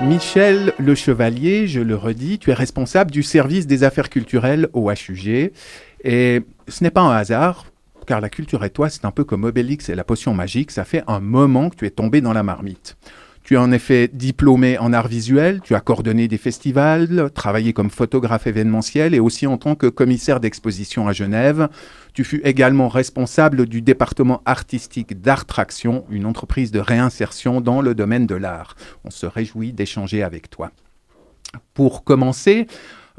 Michel Le Chevalier, je le redis, tu es responsable du service des affaires culturelles au HUG. Et ce n'est pas un hasard, car la culture et toi, c'est un peu comme Obélix et la potion magique, ça fait un moment que tu es tombé dans la marmite. Tu es en effet diplômé en art visuel, tu as coordonné des festivals, travaillé comme photographe événementiel et aussi en tant que commissaire d'exposition à Genève. Tu fus également responsable du département artistique d'Artraction, une entreprise de réinsertion dans le domaine de l'art. On se réjouit d'échanger avec toi. Pour commencer,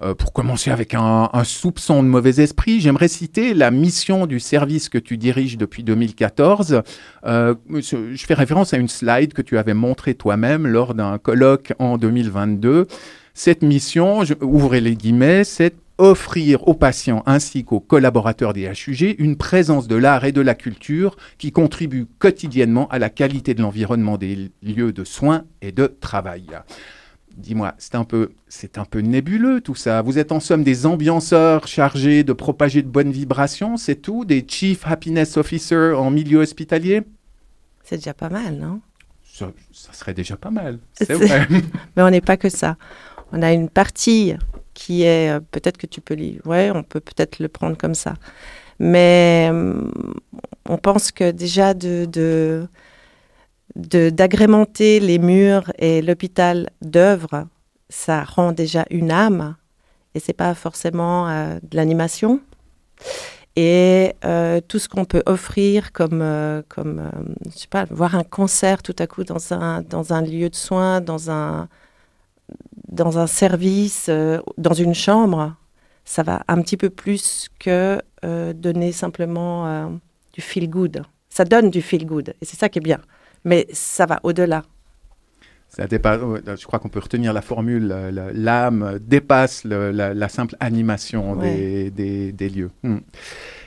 euh, pour commencer avec un, soupçon de mauvais esprit, j'aimerais citer la mission du service que tu diriges depuis 2014. Euh, je fais référence à une slide que tu avais montrée toi-même lors d'un colloque en 2022. Cette mission, ouvrez les guillemets, c'est offrir aux patients ainsi qu'aux collaborateurs des HUG une présence de l'art et de la culture qui contribue quotidiennement à la qualité de l'environnement des lieux de soins et de travail. Dis-moi, c'est un peu, c'est un peu nébuleux tout ça. Vous êtes en somme des ambianceurs chargés de propager de bonnes vibrations, c'est tout, des chief happiness officers en milieu hospitalier? C'est déjà pas mal, non? Ça, serait déjà pas mal, c'est vrai. Mais on n'est pas que ça. On a une partie qui est, euh, peut-être que tu peux lire, ouais, on peut peut-être le prendre comme ça. Mais euh, on pense que déjà de, de d'agrémenter les murs et l'hôpital d'œuvres, ça rend déjà une âme et c'est pas forcément euh, de l'animation. Et euh, tout ce qu'on peut offrir comme, euh, comme je sais pas, voir un concert tout à coup dans un, dans un lieu de soins, dans un, dans un service, dans une chambre, ça va un petit peu plus que donner simplement du feel good. Ça donne du feel good et c'est ça qui est bien mais ça va au-delà. Ça dépasse, je crois qu'on peut retenir la formule, l'âme dépasse la, simple animation des, des, lieux. Hmm.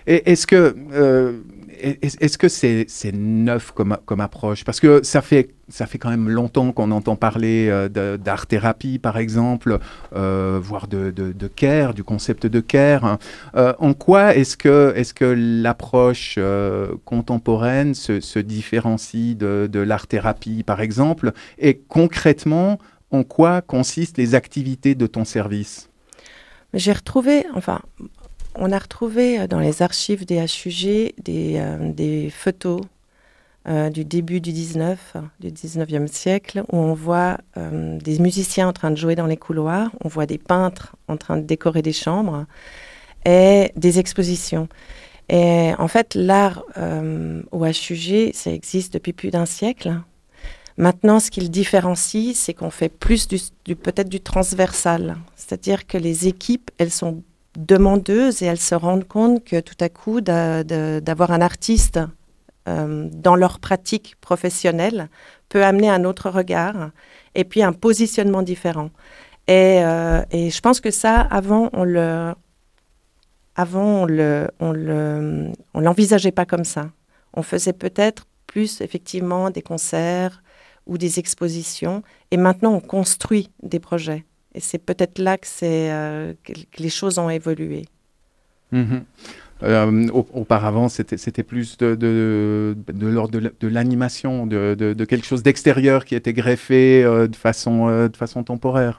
Est-ce que euh, est-ce que c'est neuf comme, comme approche? Parce que ça fait, ça fait quand même longtemps qu'on entend parler euh, d'art-thérapie, par exemple, euh, voire de, de, care, du concept de care. En quoi est-ce que, est -ce que l'approche contemporaine se, se, différencie de, de l'art-thérapie, par exemple? Et concrètement, en quoi consistent les activités de ton service? J'ai retrouvé, enfin, on a retrouvé euh, dans les archives des HUG des, euh, des photos euh, du début du 19, du 19e siècle, où on voit des musiciens en train de jouer dans les couloirs, on voit des peintres en train de décorer des chambres et des expositions. Et en fait, l'art au HUG, ça existe depuis plus d'un siècle. Maintenant, ce qui le différencie, c'est qu'on fait plus du peut-être du transversal. C'est-à-dire que les équipes, elles sont demandeuses et elles se rendent compte que tout à coup, d'avoir un artiste euh, dans leur pratique professionnelle peut amener un autre regard et puis un positionnement différent. Et, euh, et je pense que ça, avant, on le, avant, on le, on le, on l'envisageait pas comme ça. On faisait peut-être plus effectivement des concerts ou des expositions, et maintenant on construit des projets. Et c'est peut-être là que, euh, que, les choses ont évolué. Mhm. Euh, auparavant, c'était plus de, de, de l'ordre de l'animation, de, de, quelque chose d'extérieur qui était greffé euh, de, façon, de façon temporaire.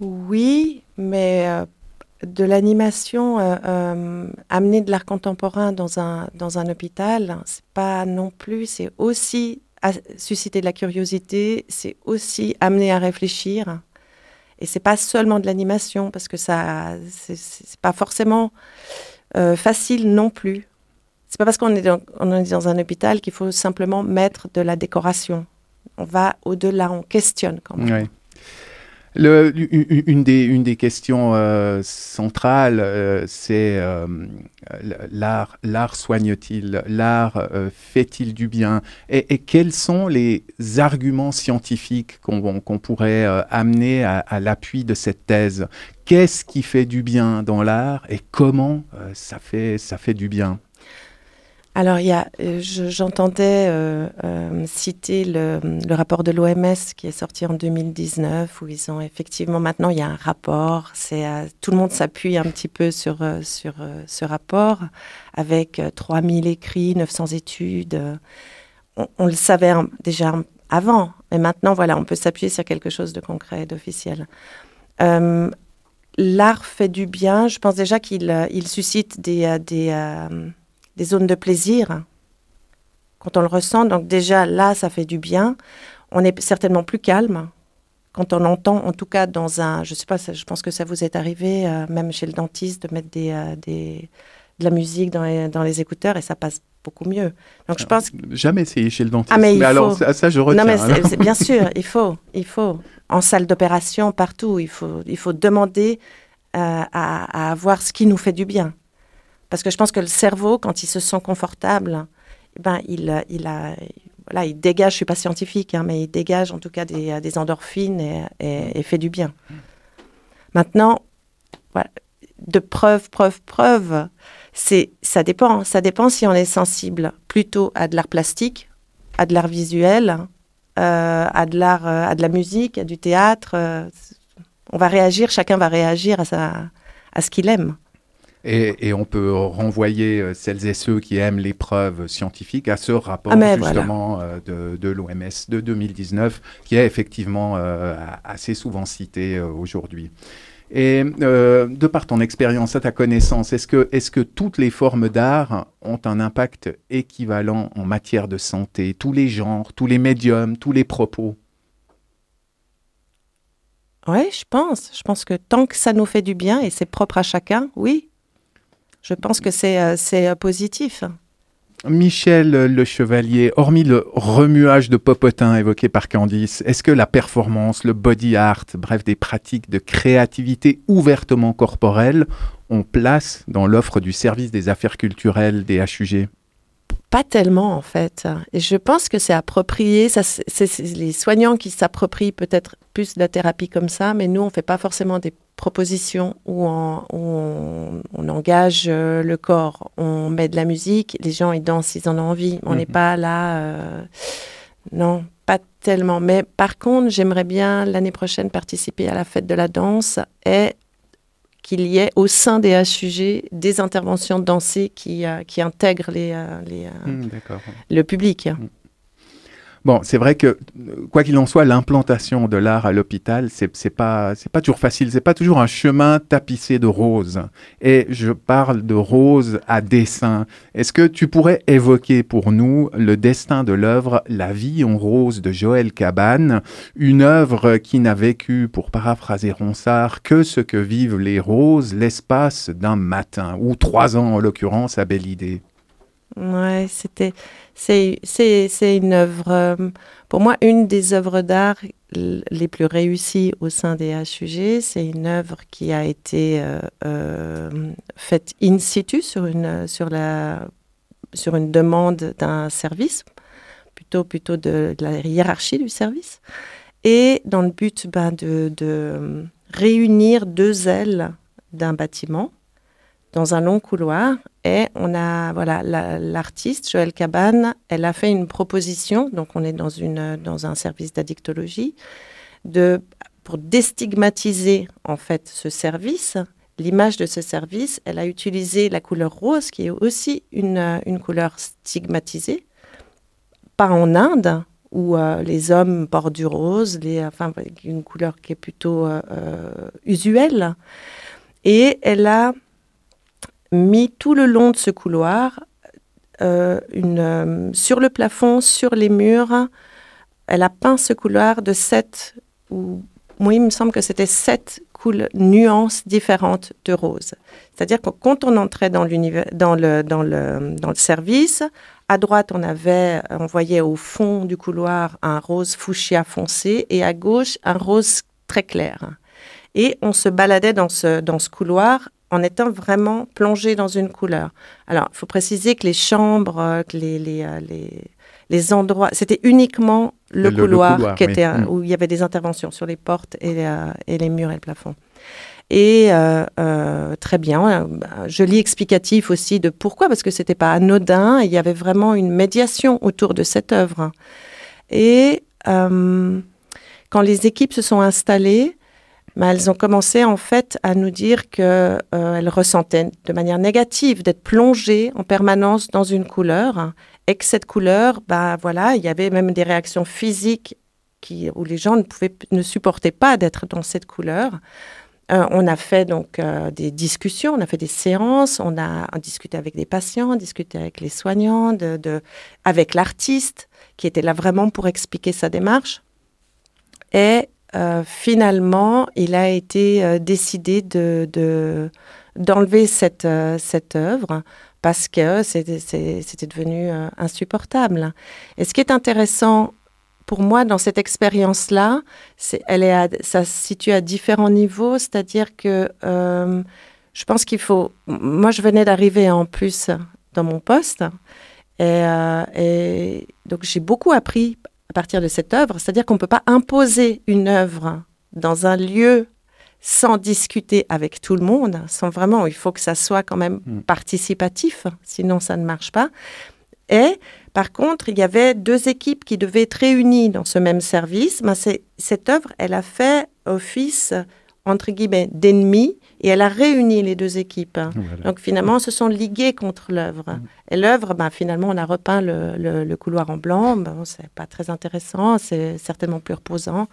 Oui, mais de l'animation, amener de l'art contemporain dans un, dans un hôpital, c'est pas non plus, c'est aussi susciter de la curiosité, c'est aussi amener à réfléchir. Et c'est pas seulement de l'animation, parce que ça, c'est pas forcément euh, facile non plus. C'est pas parce qu'on est, dans, est dans un hôpital qu'il faut simplement mettre de la décoration. On va au-delà, on questionne quand même. Une, des, questions euh, centrales, euh, c'est euh, l'art. L'art soigne-t-il? L'art fait-il du bien? Et, quels sont les arguments scientifiques qu'on pourrait amener à, à l'appui de cette thèse? Qu'est-ce qui fait du bien dans l'art et comment ça, fait, ça fait du bien? Alors, il euh, j'entendais euh, euh, citer le, rapport de l'OMS qui est sorti en 2019, où ils ont effectivement, maintenant, il y a un rapport, c'est, tout le monde s'appuie un petit peu sur, sur ce rapport, avec 3000 écrits, 900 études. on, le savait déjà avant, mais maintenant, voilà, on peut s'appuyer sur quelque chose de concret, d'officiel. Euh, l'art fait du bien. Je pense déjà qu'il il suscite des, des, des, zones de plaisir quand on le ressent. Donc déjà, là, ça fait du bien. On est certainement plus calme quand on entend, en tout cas dans un, je sais pas, je pense que ça vous est arrivé, même chez le dentiste, de mettre des, des de la musique dans les, dans les écouteurs et ça passe beaucoup mieux. Donc je pense jamais essayé chez le dentiste. Ah, mais, alors ça, je retiens. Non mais bien sûr, il faut, il faut en salle d'opération partout, il faut, il faut demander euh, à, avoir ce qui nous fait du bien. Parce que je pense que le cerveau, quand il se sent confortable, eh ben il, il a, voilà, il dégage. Je suis pas scientifique, hein, mais il dégage en tout cas des, des endorphines et, fait du bien. Maintenant, de preuve, preuve, preuve c'est ça dépend. Ça dépend si on est sensible plutôt à de l'art plastique, à de l'art visuel, euh, à de l'art, euh, à de la musique, à du théâtre. Euh, on va réagir. Chacun va réagir à sa, à ce qu'il aime. Et, on peut renvoyer celles et ceux qui aiment les preuves scientifiques à ce rapport ah, justement de, de l'OMS de 2019, qui est effectivement assez souvent cité aujourd'hui. Et euh, de par ton expérience, à ta connaissance, est-ce que, est que toutes les formes d'art ont un impact équivalent en matière de santé? Tous les genres, tous les médiums, tous les propos? Oui, je pense. Je pense que tant que ça nous fait du bien et c'est propre à chacun, oui. Je pense que c'est euh, euh, positif. Michel Le Chevalier, hormis le remuage de popotin évoqué par Candice, est-ce que la performance, le body art, bref des pratiques de créativité ouvertement corporelle, ont place dans l'offre du service des affaires culturelles des HUG pas tellement en fait. Et je pense que c'est approprié. C'est les soignants qui s'approprient peut-être plus la thérapie comme ça, mais nous on fait pas forcément des propositions où on, engage euh, le corps, on met de la musique, les gens ils dansent, ils en ont envie. On n'est mhm. pas là. Euh, non, pas tellement. Mais par contre, j'aimerais bien l'année prochaine participer à la fête de la danse et qu'il y ait au sein des HUG des interventions dansées qui, euh, qui intègrent les, euh, les hmm, le public. Hmm. Bon, c'est vrai que, quoi qu'il en soit, l'implantation de l'art à l'hôpital, c'est, pas, pas toujours facile. C'est pas toujours un chemin tapissé de roses. Et je parle de roses à dessin. Est-ce que tu pourrais évoquer pour nous le destin de l'œuvre La vie en rose de Joël Cabane, une œuvre qui n'a vécu, pour paraphraser Ronsard, que ce que vivent les roses l'espace d'un matin, ou trois ans en l'occurrence à Belle Idée. Ouais, c'était c'est une œuvre, euh, pour moi, une des œuvres d'art les plus réussies au sein des HUG. C'est une œuvre qui a été euh, euh, faite in situ sur une, sur la, sur une demande d'un service, plutôt, plutôt de, la hiérarchie du service, et dans le but ben, de, de réunir deux ailes d'un bâtiment dans un long couloir et on a voilà l'artiste Joël Cabane, elle a fait une proposition donc on est dans une dans un service d'addictologie pour déstigmatiser en fait ce service, l'image de ce service, elle a utilisé la couleur rose qui est aussi une, une couleur stigmatisée. Pas en Inde où euh, les hommes portent du rose, les, enfin une couleur qui est plutôt euh, euh, usuelle. Et elle a mis tout le long de ce couloir, euh, euh, sur le plafond, sur les murs. Elle a peint ce couloir de sept, ou moi il me semble que c'était sept nuances différentes de rose. C'est-à-dire que quand on entrait dans, dans, le, dans, le, dans le service, à droite, on avait, on voyait au fond du couloir un rose fuchsia foncé et à gauche, un rose très clair. Et on se baladait dans ce, dans ce couloir en étant vraiment plongé dans une couleur. Alors, il faut préciser que les chambres, euh, que les, les, euh, les, les endroits, c'était uniquement le, couloir, qui était, mm. où il y avait des interventions sur les portes et, euh, et les murs et le plafond. Et très bien, joli explicatif aussi de pourquoi, parce que c'était pas anodin, il y avait vraiment une médiation autour de cette œuvre. Et quand les équipes se sont installées, elles ont commencé en fait à nous dire qu'elles euh, ressentaient de manière négative d'être plongées en permanence dans une couleur et que cette couleur, bah voilà, il y avait même des réactions physiques qui, où les gens ne, pouvaient, ne supportaient pas d'être dans cette couleur. Euh, on a fait donc euh, des discussions, on a fait des séances, on a, discuté avec des patients, discuté avec les soignants, de, avec l'artiste qui était là vraiment pour expliquer sa démarche. Et euh, finalement, il a été décidé de, d'enlever cette, cette œuvre parce que c'était devenu insupportable. Et ce qui est intéressant pour moi, dans cette expérience-là, elle est ça se situe à différents niveaux, c'est-à-dire que euh, je pense qu'il faut. Moi, je venais d'arriver en plus dans mon poste, euh, et donc j'ai beaucoup appris à partir de cette œuvre, c'est-à-dire qu'on ne peut pas imposer une œuvre dans un lieu sans discuter avec tout le monde, sans vraiment, il faut que ça soit quand même mm. participatif, sinon ça ne marche pas. Et par contre, il y avait deux équipes qui devaient être réunies dans ce même service. Mais cette œuvre, elle a fait office, entre guillemets, d'ennemi et elle a réuni les deux équipes. Donc finalement, se sont ligués contre l'œuvre. Mm. Et l'œuvre, ben, finalement, on a repeint le, couloir en blanc. Bon, c'est pas très intéressant, c'est certainement plus reposant.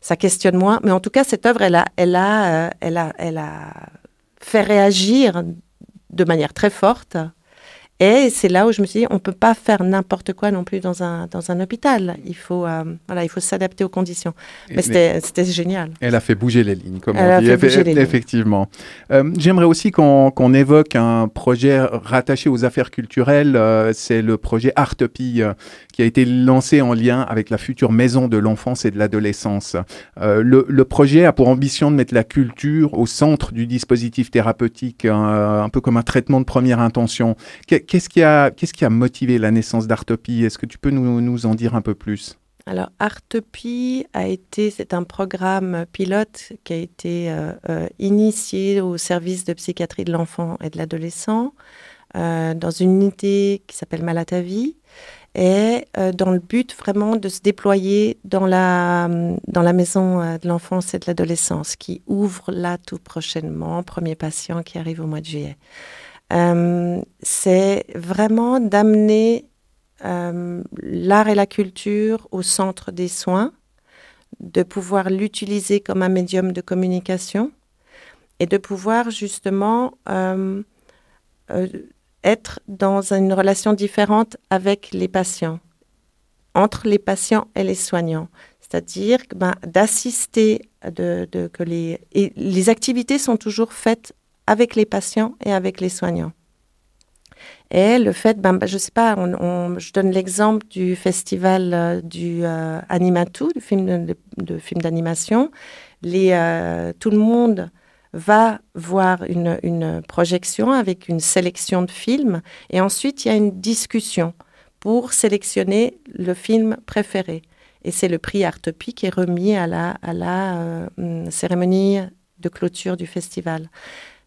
Ça questionne moins. Mais en tout cas, cette œuvre, elle a, elle a, euh, elle a, elle a fait réagir de manière très forte et c'est là où je me suis dit, on ne peut pas faire n'importe quoi non plus dans un, dans un hôpital. Il faut, euh, voilà, il faut s'adapter aux conditions. Mais, c'était génial. Elle a fait bouger les lignes, comme on dit. Effectivement. Euh, j'aimerais aussi qu'on évoque un projet rattaché aux affaires culturelles. Euh, c'est le projet Artopie qui a été lancé en lien avec la future maison de l'enfance et de l'adolescence. Le, le, projet a pour ambition de mettre la culture au centre du dispositif thérapeutique, un, peu comme un traitement de première intention. Qu'est-ce qui, a, motivé la naissance d'Artopie Est-ce que tu peux nous, en dire un peu plus? Alors, Artopie a été, c'est un programme pilote qui a été euh, euh, initié au service de psychiatrie de l'enfant et de l'adolescent euh, dans une unité qui s'appelle Malatavie et dans le but vraiment de se déployer dans la maison de l'enfance et de l'adolescence qui ouvre là tout prochainement, premier patient qui arrive au mois de juillet. Euh, c'est vraiment d'amener euh, l'art et la culture au centre des soins, de pouvoir l'utiliser comme un médium de communication et de pouvoir justement euh, être dans une relation différente avec les patients, entre les patients et les soignants. C'est-à-dire ben, d'assister, de, que les, et les activités sont toujours faites avec les patients et avec les soignants. Et le fait, ben, ben je sais pas, je donne l'exemple du festival euh, du euh, Animatou, du film de, film d'animation. Euh, tout le monde va voir une, projection avec une sélection de films et ensuite il y a une discussion pour sélectionner le film préféré. Et c'est le prix Artopie qui est remis à la, à la cérémonie de clôture du festival.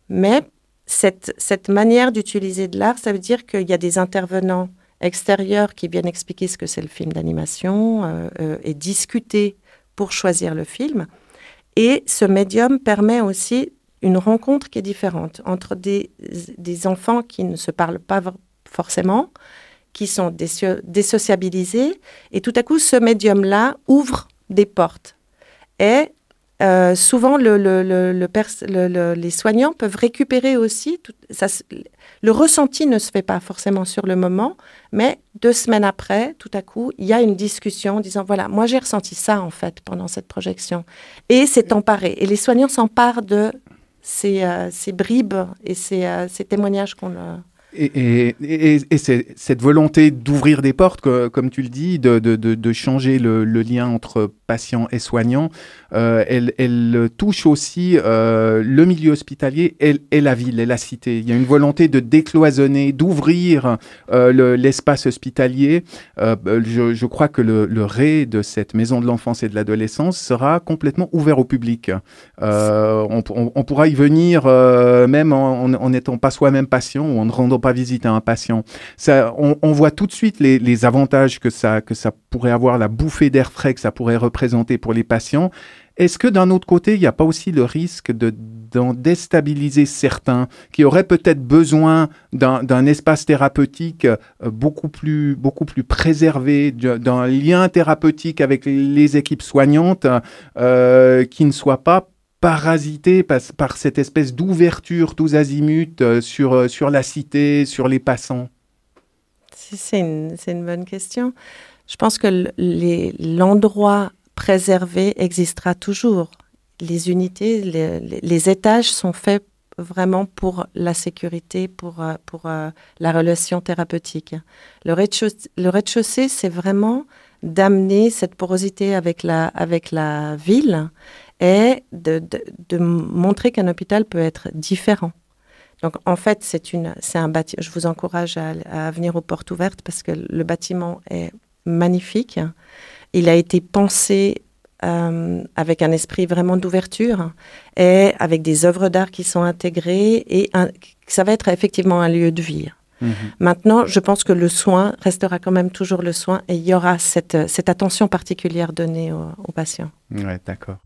Mais cette, cette manière d'utiliser de l'art, ça veut dire qu'il y a des intervenants extérieurs qui viennent expliquer ce que c'est le film d'animation euh, euh, et discuter pour choisir le film. Et ce médium permet aussi une rencontre qui est différente entre des, des enfants qui ne se parlent pas forcément, qui sont désociabilisés, et tout à coup, ce médium-là ouvre des portes. Euh, souvent, le, les soignants peuvent récupérer aussi. ça, le ressenti ne se fait pas forcément sur le moment, mais deux semaines après, tout à coup, il y a une discussion en disant voilà, moi j'ai ressenti ça en fait pendant cette projection. Et c'est emparé. Et les soignants s'emparent de ces, euh, ces, bribes et ces, euh, ces témoignages qu'on et, cette volonté d'ouvrir des portes, comme tu le dis, de, changer le, lien entre patient et soignant, euh, elle, touche aussi euh, le milieu hospitalier et, la ville et la cité. Il y a une volonté de décloisonner, d'ouvrir euh, l'espace hospitalier. Je, crois que le, le ré de cette maison de l'enfance et de l'adolescence sera complètement ouvert au public. On, pourra y venir même en n'étant pas soi-même patient ou en ne rendant pas visiter un patient. On, voit tout de suite les, avantages que ça, que ça pourrait avoir, la bouffée d'air frais que ça pourrait représenter pour les patients. Est-ce que d'un autre côté, il n'y a pas aussi le risque de, d'en déstabiliser certains qui auraient peut-être besoin d'un, espace thérapeutique euh, beaucoup plus, beaucoup plus préservé, d'un lien thérapeutique avec les équipes soignantes euh, qui ne soit pas parasité par, par, cette espèce d'ouverture tous azimuts euh, sur, sur la cité, sur les passants C'est une, bonne question. Je pense que l'endroit préservé existera toujours. Les unités, les, étages sont faits vraiment pour la sécurité, pour, euh, pour euh, la relation thérapeutique. Le rez-de-chaussée, c'est vraiment d'amener cette porosité avec la, avec la ville et de, de, montrer qu'un hôpital peut être différent. Donc en fait, c'est un bâtiment. Je vous encourage à, à, venir aux portes ouvertes parce que le bâtiment est magnifique. Il a été pensé euh, avec un esprit vraiment d'ouverture et avec des œuvres d'art qui sont intégrées et ça va être effectivement un lieu de vie. Mhm. Maintenant, je pense que le soin restera quand même toujours le soin et il y aura cette, cette attention particulière donnée aux, aux patients. Ouais, d'accord.